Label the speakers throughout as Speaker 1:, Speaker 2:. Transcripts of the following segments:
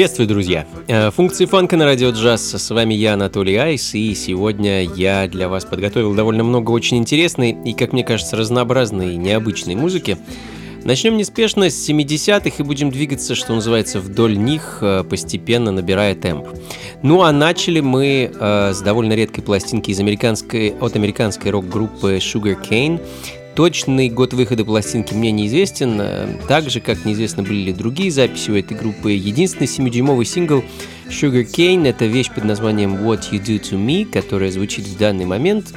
Speaker 1: Приветствую, друзья! Э, Функции фанка на радио джаз. С вами я, Анатолий Айс, и сегодня я для вас подготовил довольно много очень интересной и, как мне кажется, разнообразной и необычной музыки. Начнем неспешно с 70-х и будем двигаться, что называется, вдоль них, э, постепенно набирая темп. Ну а начали мы э, с довольно редкой пластинки из американской, от американской рок-группы Sugar Cane. Точный год выхода пластинки мне неизвестен, э, так же, как неизвестно были ли другие записи у этой группы. Единственный 7-дюймовый сингл Sugar Cane — это вещь под названием What You Do To Me, которая звучит в данный момент,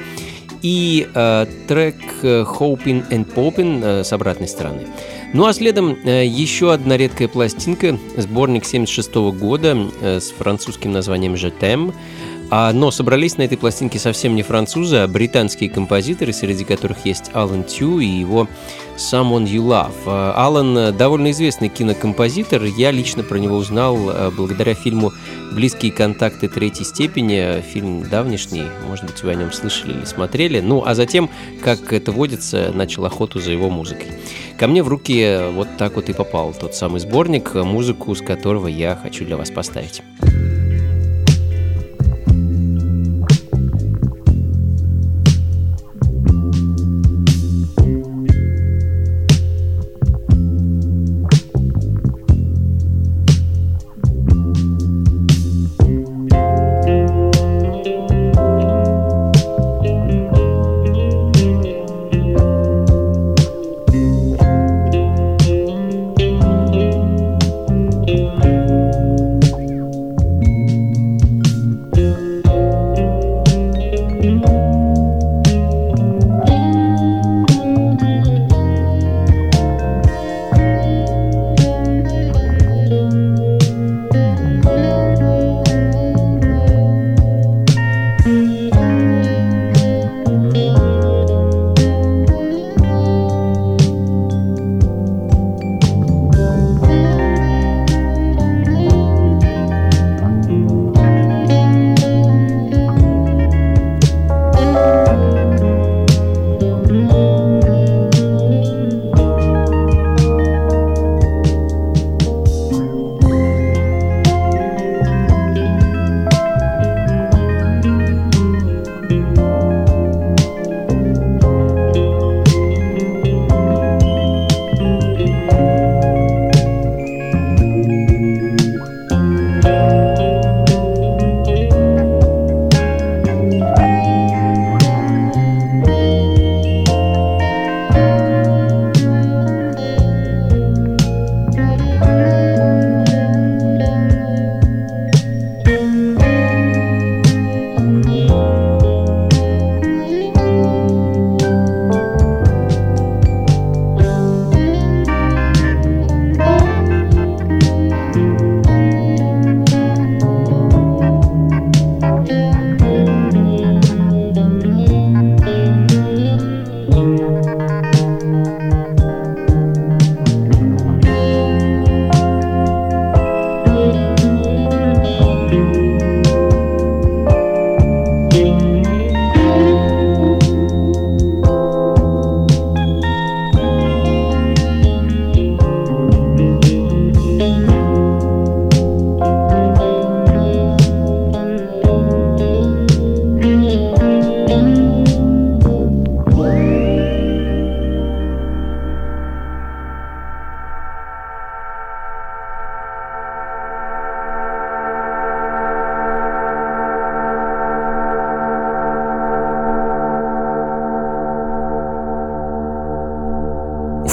Speaker 1: и э, трек э, Hoping and Popin э, с обратной стороны. Ну а следом э, еще одна редкая пластинка, сборник 76 года э, с французским названием «Je t'aime», а, но собрались на этой пластинке совсем не французы, а британские композиторы, среди которых есть Алан Тю и его Someone You Love. А, Алан довольно известный кинокомпозитор. Я лично про него узнал э, благодаря фильму «Близкие контакты третьей степени». Фильм давнишний, может быть, вы о нем слышали или смотрели. Ну, а затем, как это водится, начал охоту за его музыкой. Ко мне в руки вот так вот и попал тот самый сборник, музыку с которого я хочу для вас поставить.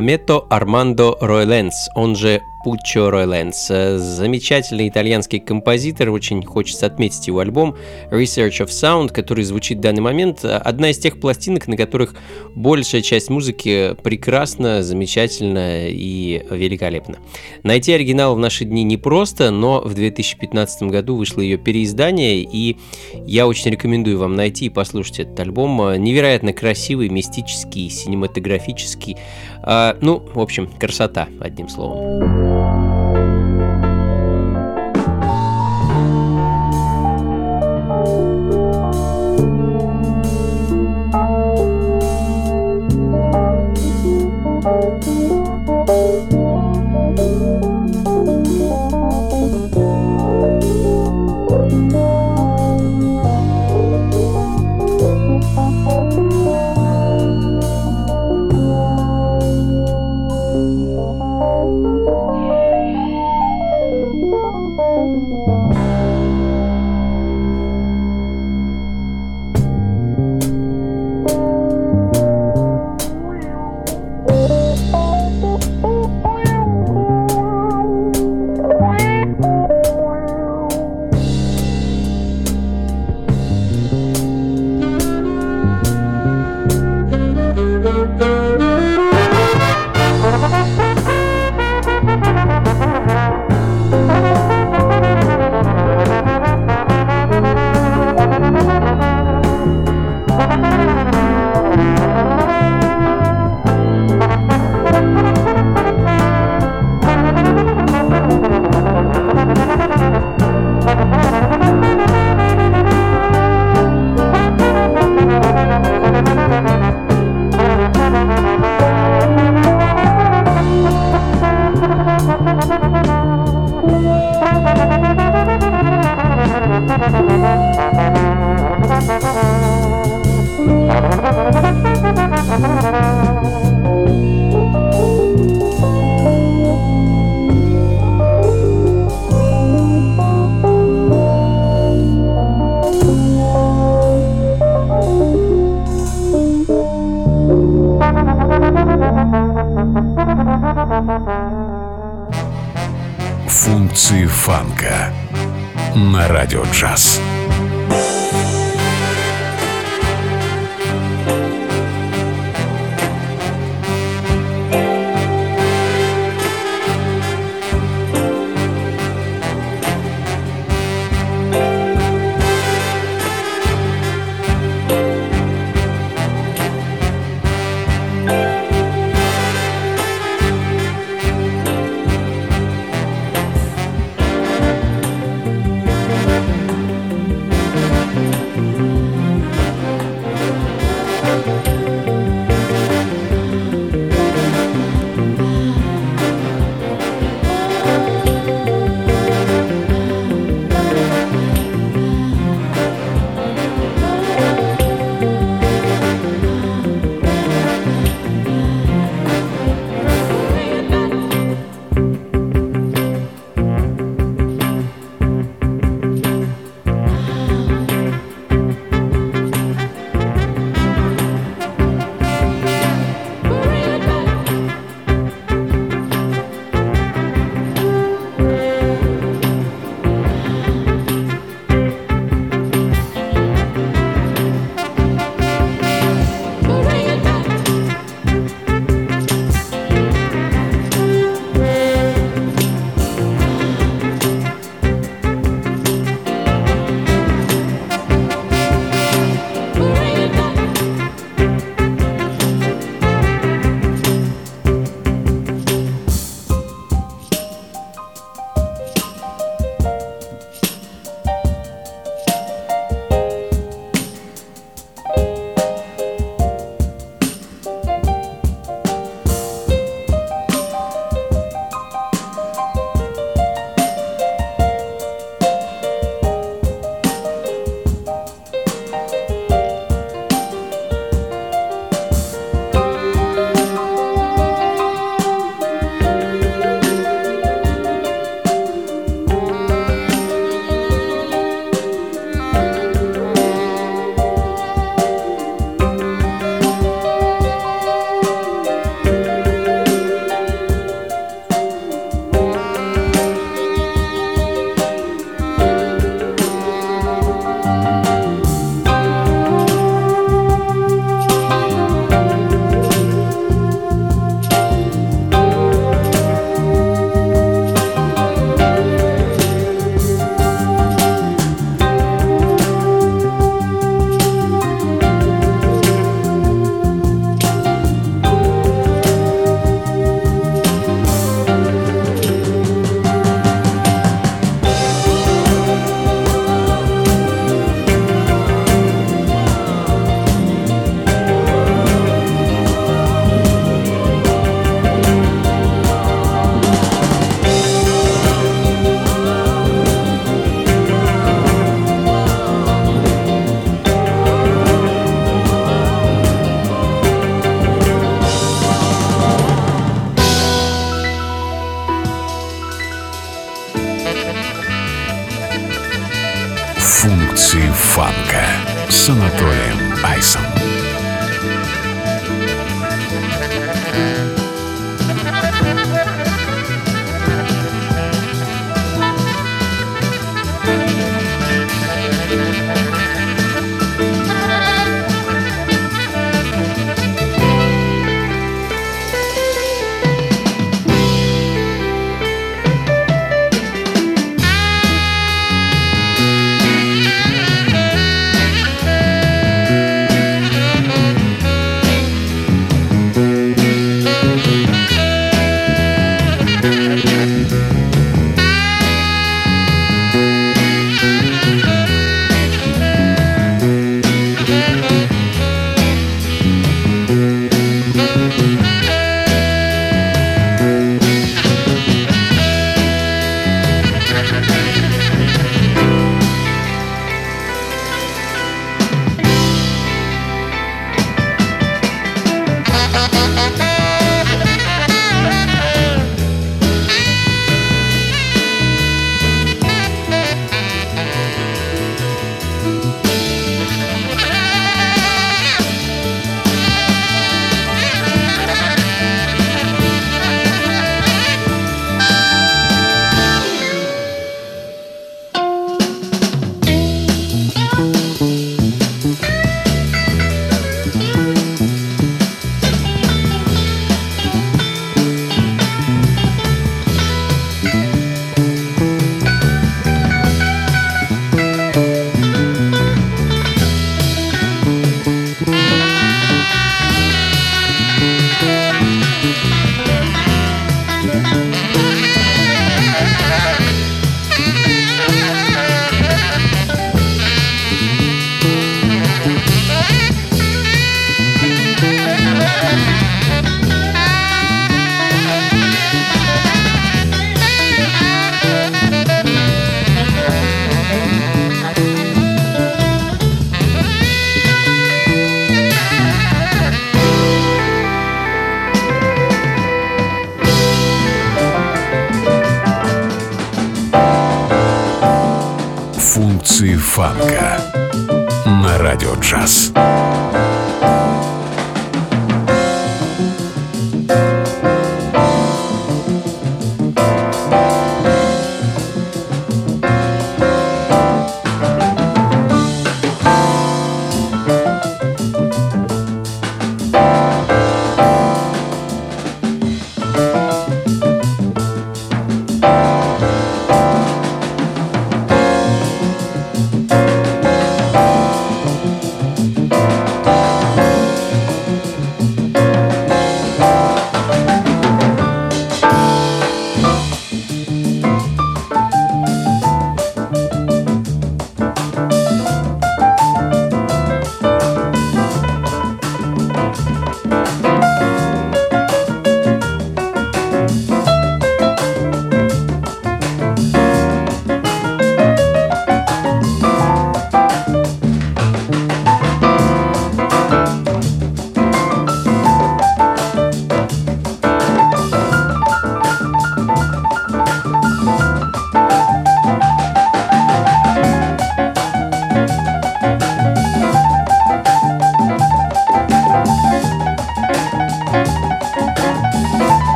Speaker 1: Амето Армандо Ройленс, он же Пуччо Ройленс. Замечательный итальянский композитор, очень хочется отметить его альбом Research of Sound, который звучит в данный момент. Одна из тех пластинок, на которых большая часть музыки прекрасна, замечательна и великолепна. Найти оригинал в наши дни непросто, но в 2015 году вышло ее переиздание, и я очень рекомендую вам найти и послушать этот альбом. Невероятно красивый, мистический, синематографический. А, ну, в общем, красота, одним словом.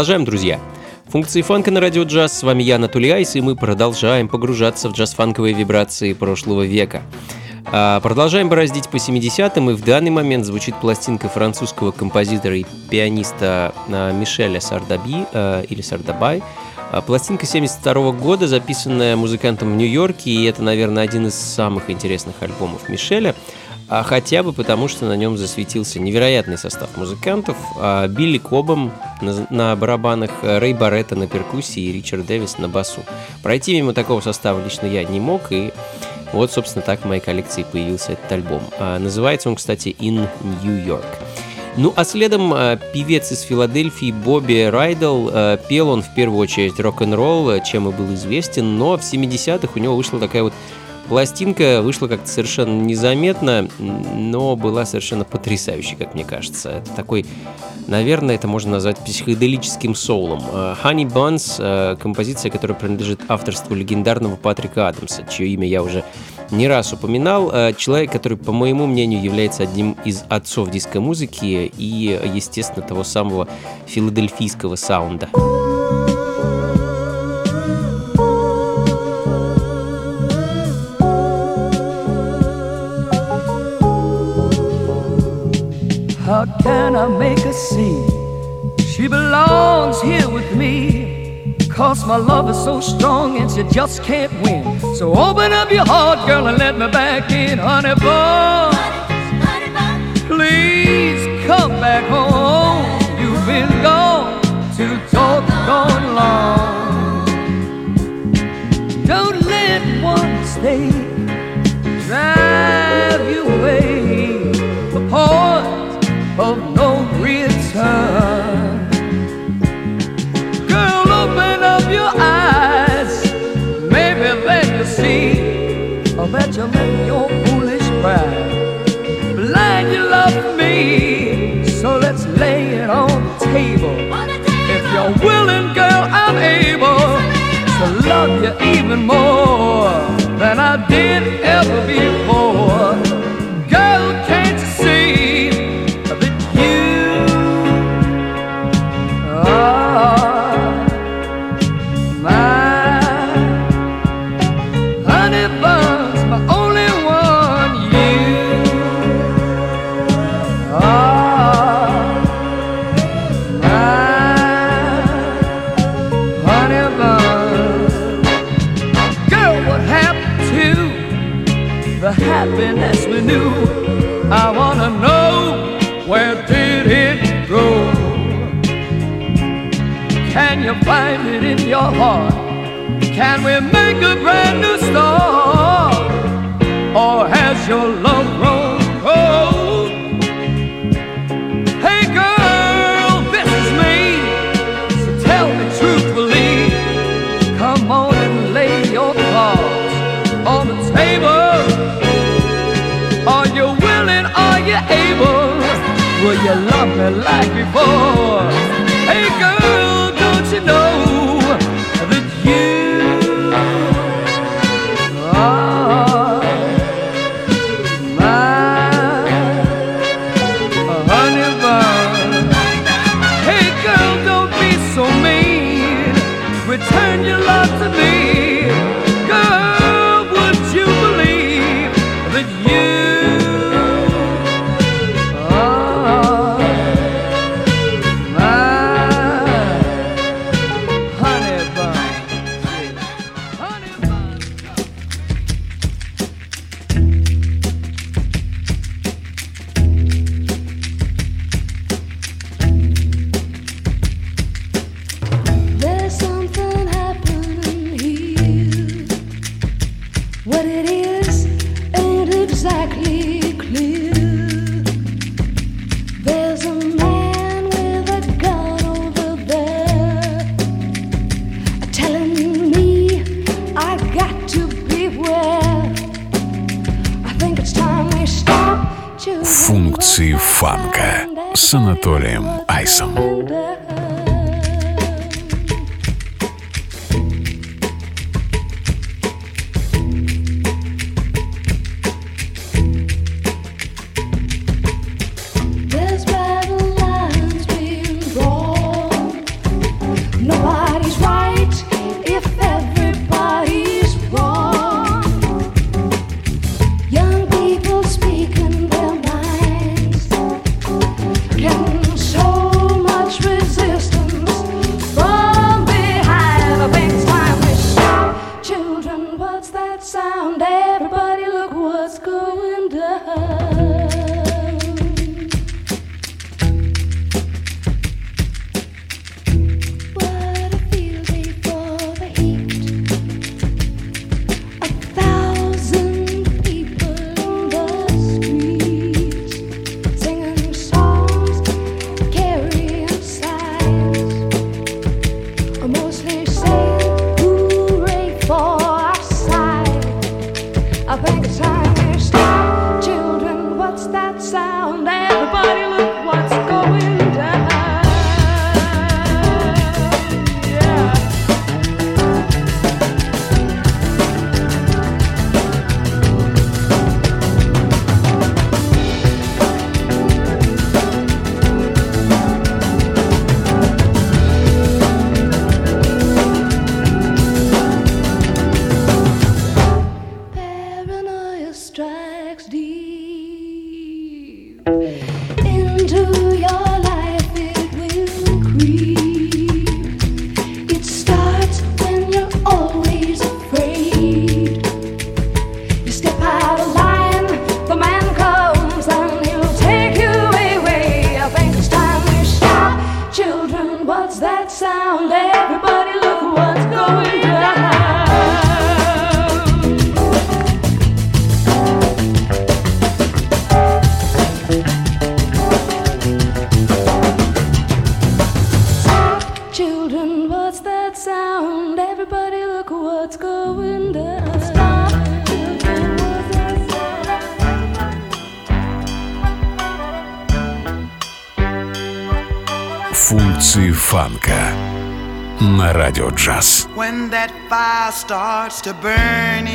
Speaker 1: Продолжаем, друзья. Функции фанка на радио джаз. С вами я, Анатолий Айс, и мы продолжаем погружаться в джаз-фанковые вибрации прошлого века. А, продолжаем бороздить по 70-м, и в данный момент звучит пластинка французского композитора и пианиста а, Мишеля Сардаби, а, или Сардабай. Пластинка 72 года, записанная музыкантом в Нью-Йорке, и это, наверное, один из самых интересных альбомов Мишеля а хотя бы потому, что на нем засветился невероятный состав музыкантов. А Билли Кобом на, на барабанах, Рэй Барретта на перкуссии и Ричард Дэвис на басу. Пройти мимо такого состава лично я не мог, и вот, собственно, так в моей коллекции появился этот альбом. А, называется он, кстати, «In New York». Ну а следом э, певец из Филадельфии Бобби Райдл. Э, пел он в первую очередь рок-н-ролл, чем и был известен, но в 70-х у него вышла такая вот Пластинка вышла как-то совершенно незаметно, но была совершенно потрясающей, как мне кажется. Это такой, наверное, это можно назвать психоделическим соулом. Э, Honey Buns э, — композиция, которая принадлежит авторству легендарного Патрика Адамса, чье имя я уже не раз упоминал. Э, человек, который, по моему мнению, является одним из отцов диско-музыки и, естественно, того самого филадельфийского саунда.
Speaker 2: How can I make her see she belongs here with me? Cause my love is so strong and she just can't win. So open up your heart, girl, and let me back in, honey bun. Please come back home. You've been gone too doggone long. Don't let one stay drive you away. The of no return. Girl, open up your eyes. Maybe then you'll see that you're in your foolish pride. Blind, you love me, so let's lay it on the table. If you're willing, girl, I'm able to love you even more than I did ever before. You love me like before? Hey girl, don't you know that you are my honey bun? Hey girl, don't be so mean. Return your love to me. Girl, would you believe that you
Speaker 3: When that
Speaker 4: fire starts to burn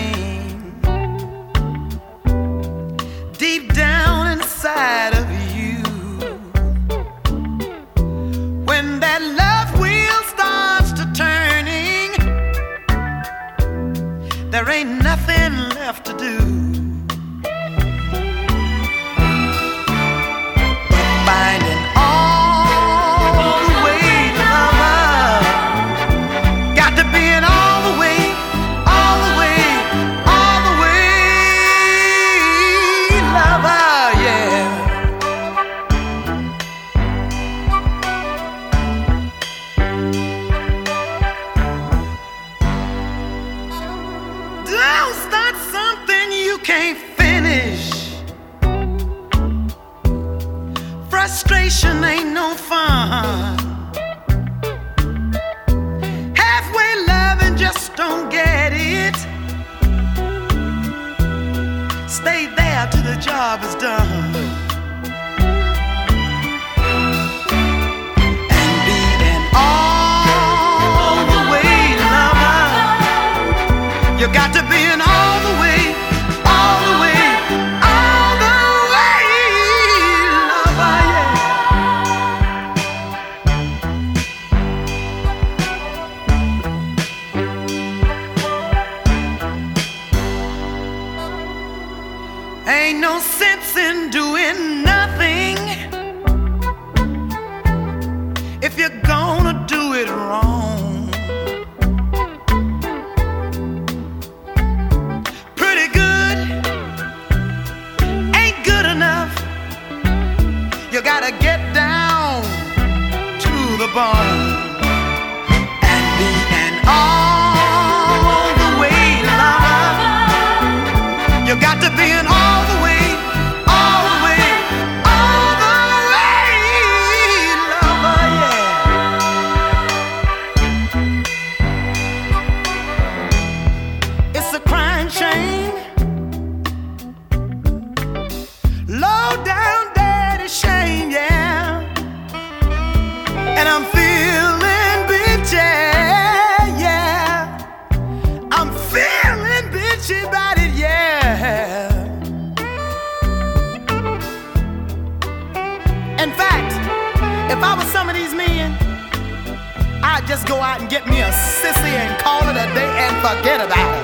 Speaker 4: just go out and get me a sissy and call it a day and forget about it.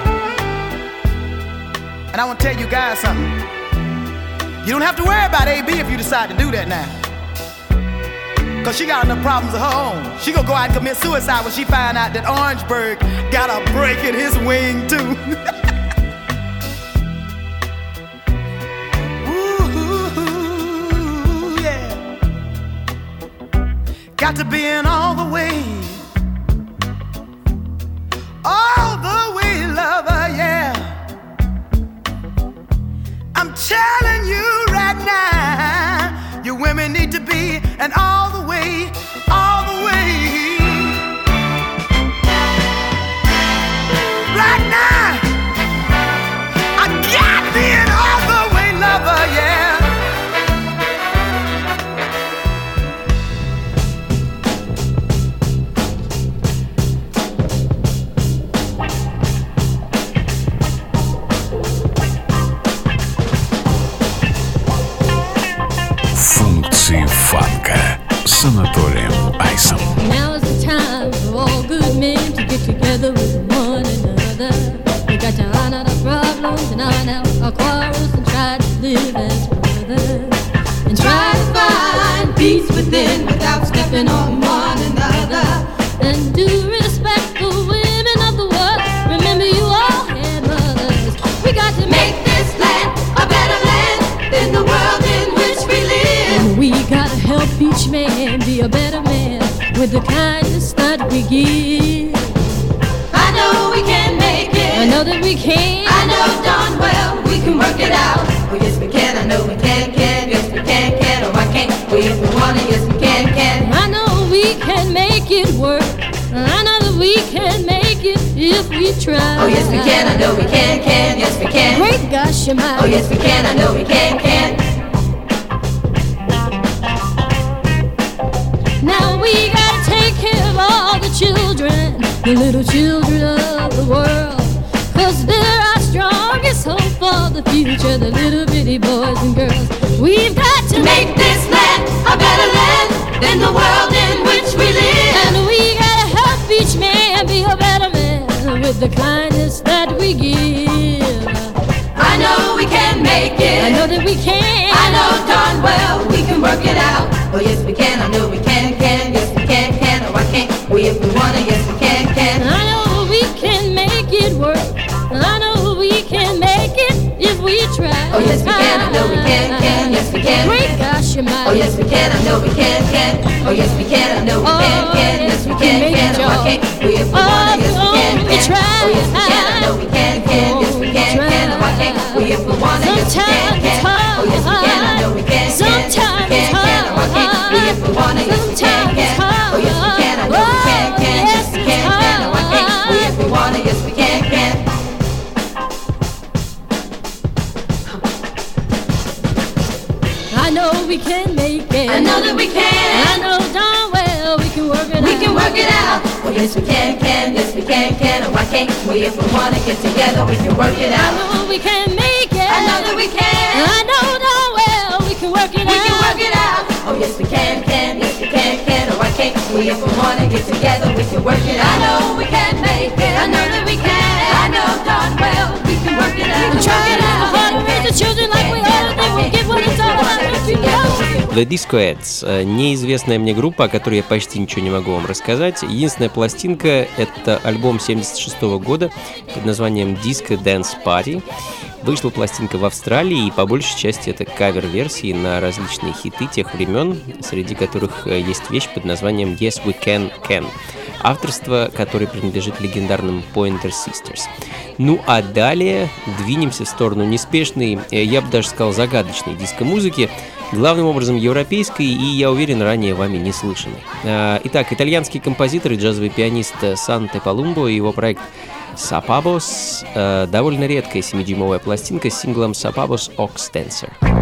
Speaker 4: And I want to tell you guys something. You don't have to worry about AB if you decide to do that now. Cause she got enough problems of her own. She gonna go out and commit suicide when she find out that Orangeburg got a break in his wing too. got to be in all the way.
Speaker 5: Man be a better man with the kindness that we give. I know we can make it. I know that we can. I know darn well we can work it out.
Speaker 6: Oh yes we can, I know we can, can, yes we can, can, oh I can, oh yes we wanna, yes we can, can.
Speaker 5: I know we can make it work. I know that we can make it if we try.
Speaker 6: Oh yes we can, I know we can, can, yes we can.
Speaker 5: Great gosh, am I?
Speaker 6: Oh yes we can, I know we can, can.
Speaker 5: Children, the little children of the world. Cause they're our strongest hope for the future, the little bitty boys and girls. We've got to
Speaker 6: Make this land a better land than the world in which we live.
Speaker 5: And we gotta help each man be a better man with the kindness that we give.
Speaker 6: I know we can make it.
Speaker 5: I know that we can.
Speaker 6: I know darn well we can work it out. Oh yes we can, I know we can, can, yes we can, can, oh I can. If we wanna, Oh yes we can, I know we can, can, yes we can.
Speaker 5: Great gosh, you might.
Speaker 6: Oh yes we can, I know we can, can. Oh yes we can, I know we can, can, yes we can, can, oh I can. Oh if we wanna, yes we can, can. Oh yes we can, I know we can, can, yes we can, can, oh I can. Oh if we wanna, yes we can, can. Oh yes we can, I know we can, can, yes we can, can, oh I can. Oh if we wanna, yes we can, can. Oh yes we can, we can
Speaker 5: make it.
Speaker 6: I know that we can.
Speaker 5: I know darn well we can work it
Speaker 6: We
Speaker 5: out.
Speaker 6: We can work it out. Oh yes we can, can, yes we can, can. Oh I can. Oh if we wanna get together, we can work it
Speaker 5: I
Speaker 6: out.
Speaker 5: know we can make it.
Speaker 6: I know that we can.
Speaker 5: I know darn well we can work it
Speaker 6: We
Speaker 5: out.
Speaker 6: We can work it out. Oh yes we can, can, yes we can, can. Oh I can. Oh if we wanna get together, we can work it out. I know we can make it. I know that we can. I know darn well we can work it out.
Speaker 5: We Try a little hard to raise the children like we ought
Speaker 1: The Disco Heads э, – неизвестная мне группа, о которой я почти ничего не могу вам рассказать. Единственная пластинка – это альбом 76 года под названием Disco Dance Party. Вышла пластинка в Австралии, и по большей части это кавер-версии на различные хиты тех времен, среди которых э, есть вещь под названием Yes We Can Can, авторство которой принадлежит легендарным Pointer Sisters. Ну а далее двинемся в сторону неспешной, э, я бы даже сказал загадочной диско-музыки, главным образом европейской и, я уверен, ранее вами не слышанной. А, Итак, итальянский композитор и джазовый пианист Санте Палумбо и его проект Сапабос э, довольно редкая 7-дюймовая пластинка с синглом Сапабос Ox Dancer.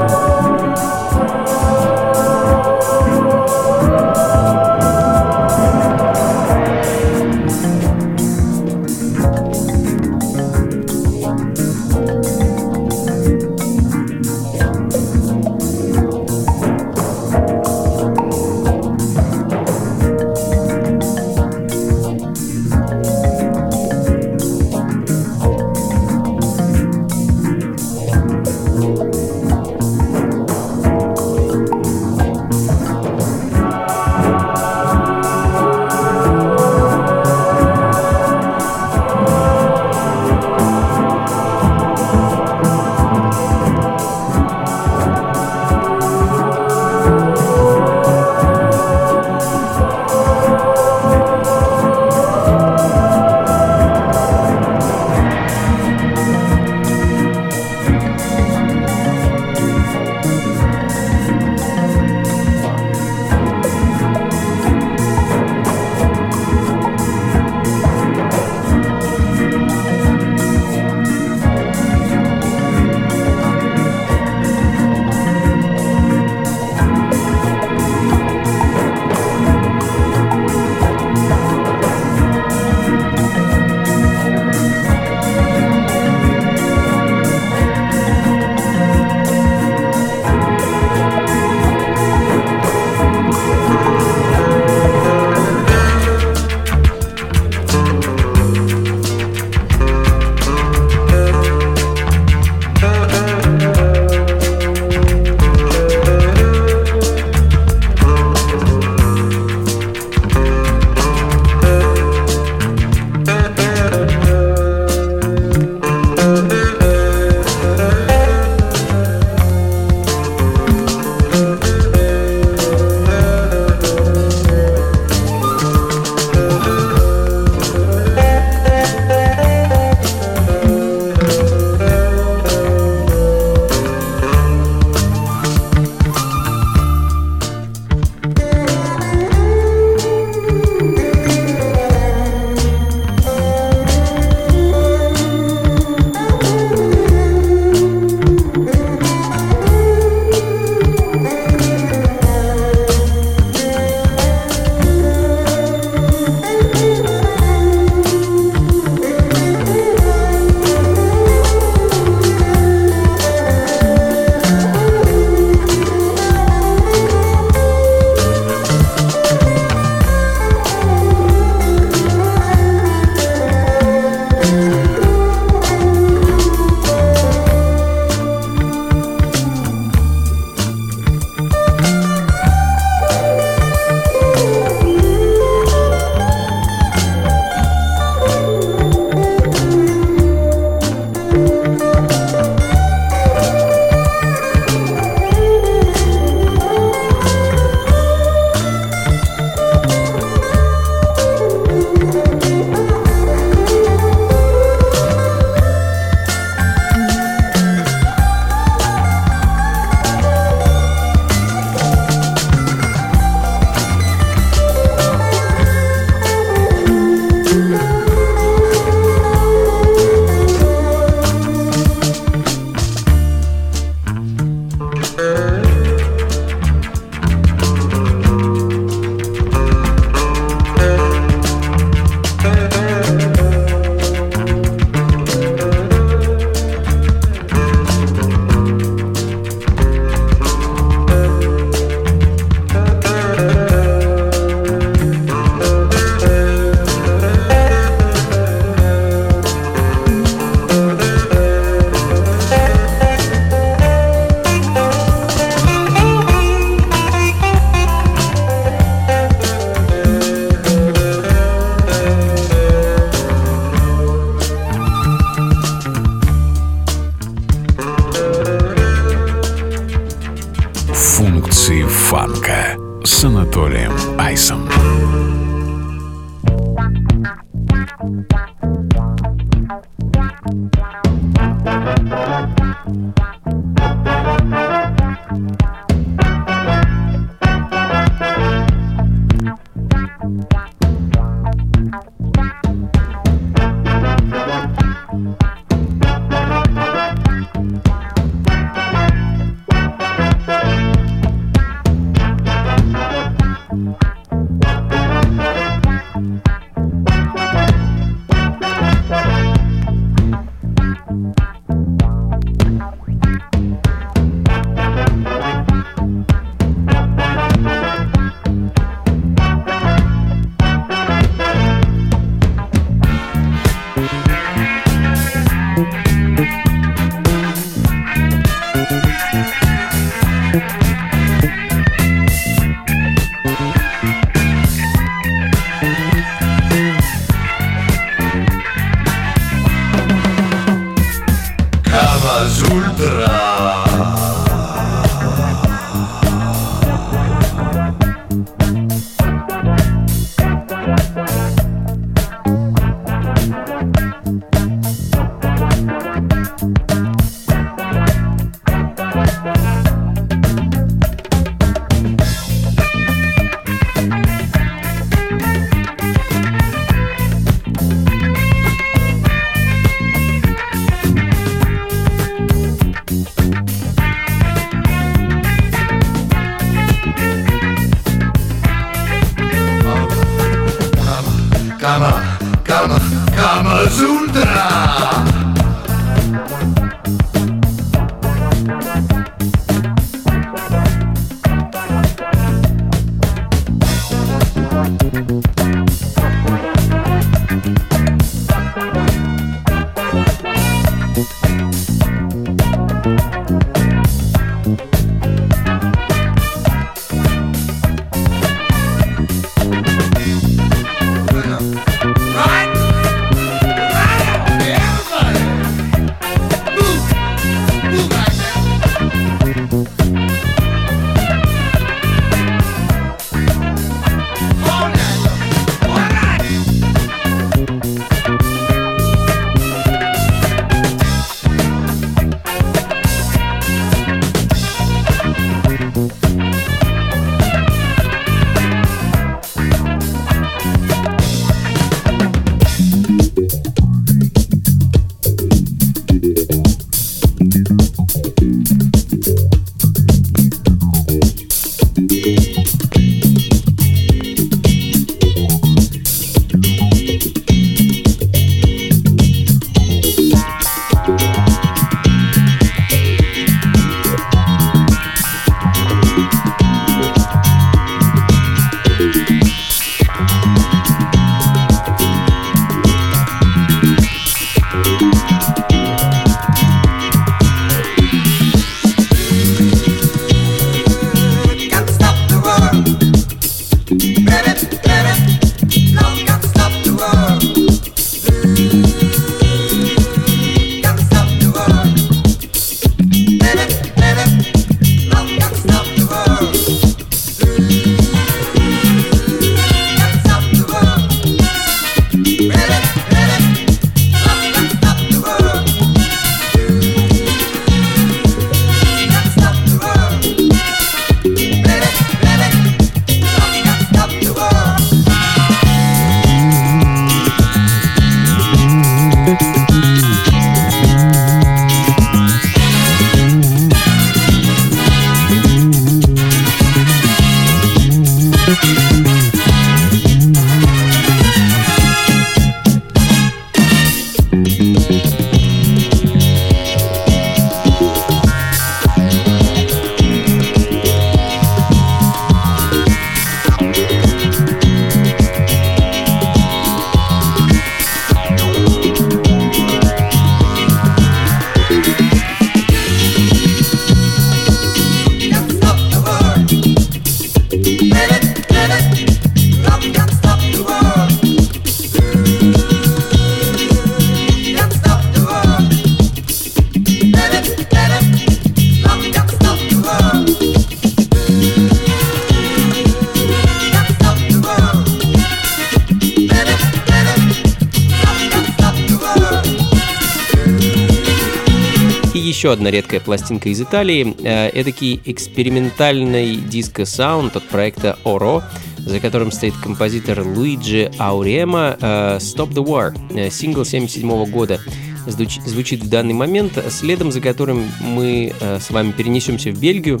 Speaker 1: Еще одна редкая пластинка из Италии. Э, Эдакий экспериментальный диско-саунд от проекта Oro, за которым стоит композитор Луиджи Аурема э, «Stop the War», э, сингл 77 года. звуч- звучит в данный момент, следом за которым мы с вами перенесемся в Бельгию,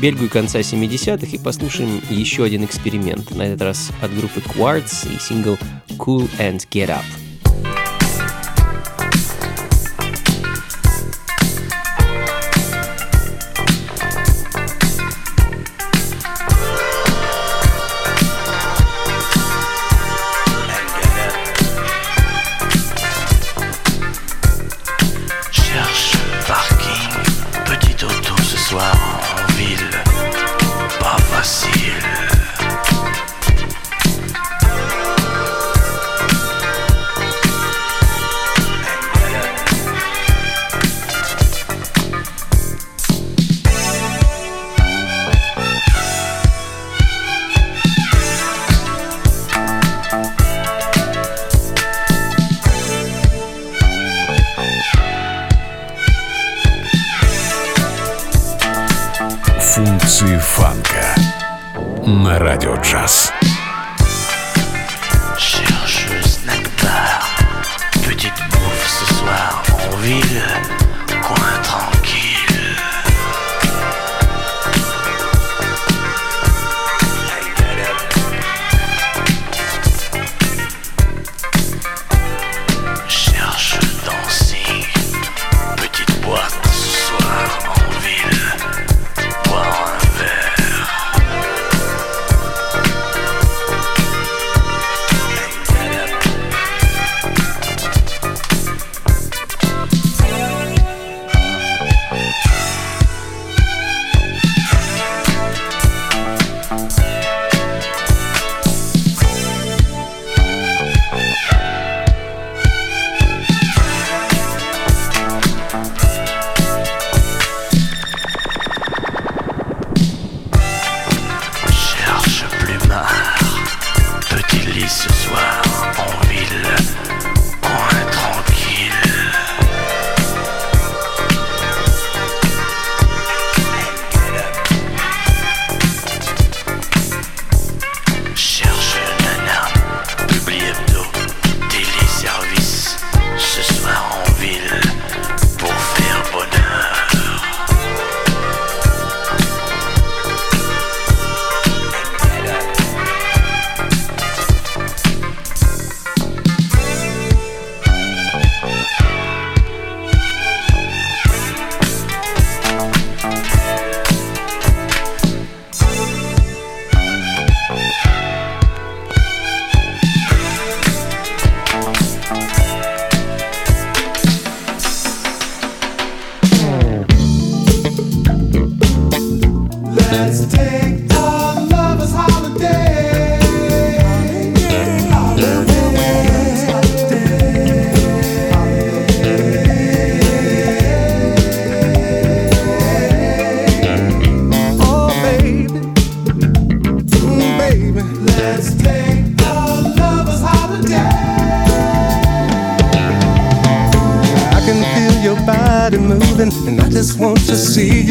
Speaker 1: Бельгию конца 70-х и послушаем еще один эксперимент, на этот раз от группы Quartz и сингл Cool and Get Up.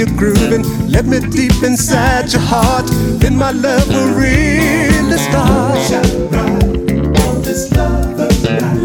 Speaker 7: you grooving. Let me deep inside your heart, then my love will really start. Shine bright on this love of
Speaker 8: mine.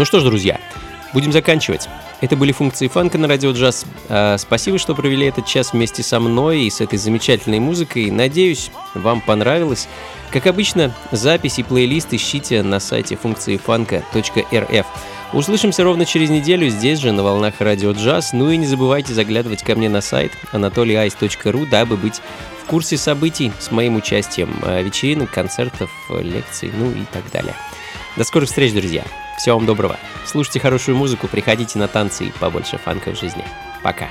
Speaker 1: Ну что ж, друзья, будем заканчивать. Это были функции фанка на радио джаз. А, Спасибо, что провели этот час вместе со мной и с этой замечательной музыкой. Надеюсь, вам понравилось. Как обычно, запись и плейлист ищите на сайте функции фанка.рф. Услышимся ровно через неделю здесь же, на волнах радио джаз. Ну и не забывайте заглядывать ко мне на сайт anatolyice.ru, дабы быть в курсе событий с моим участием, а, вечеринок, концертов, лекций, ну и так далее. До скорых встреч, друзья. Всего вам доброго. Слушайте хорошую музыку, приходите на танцы и побольше фанка в жизни. Пока.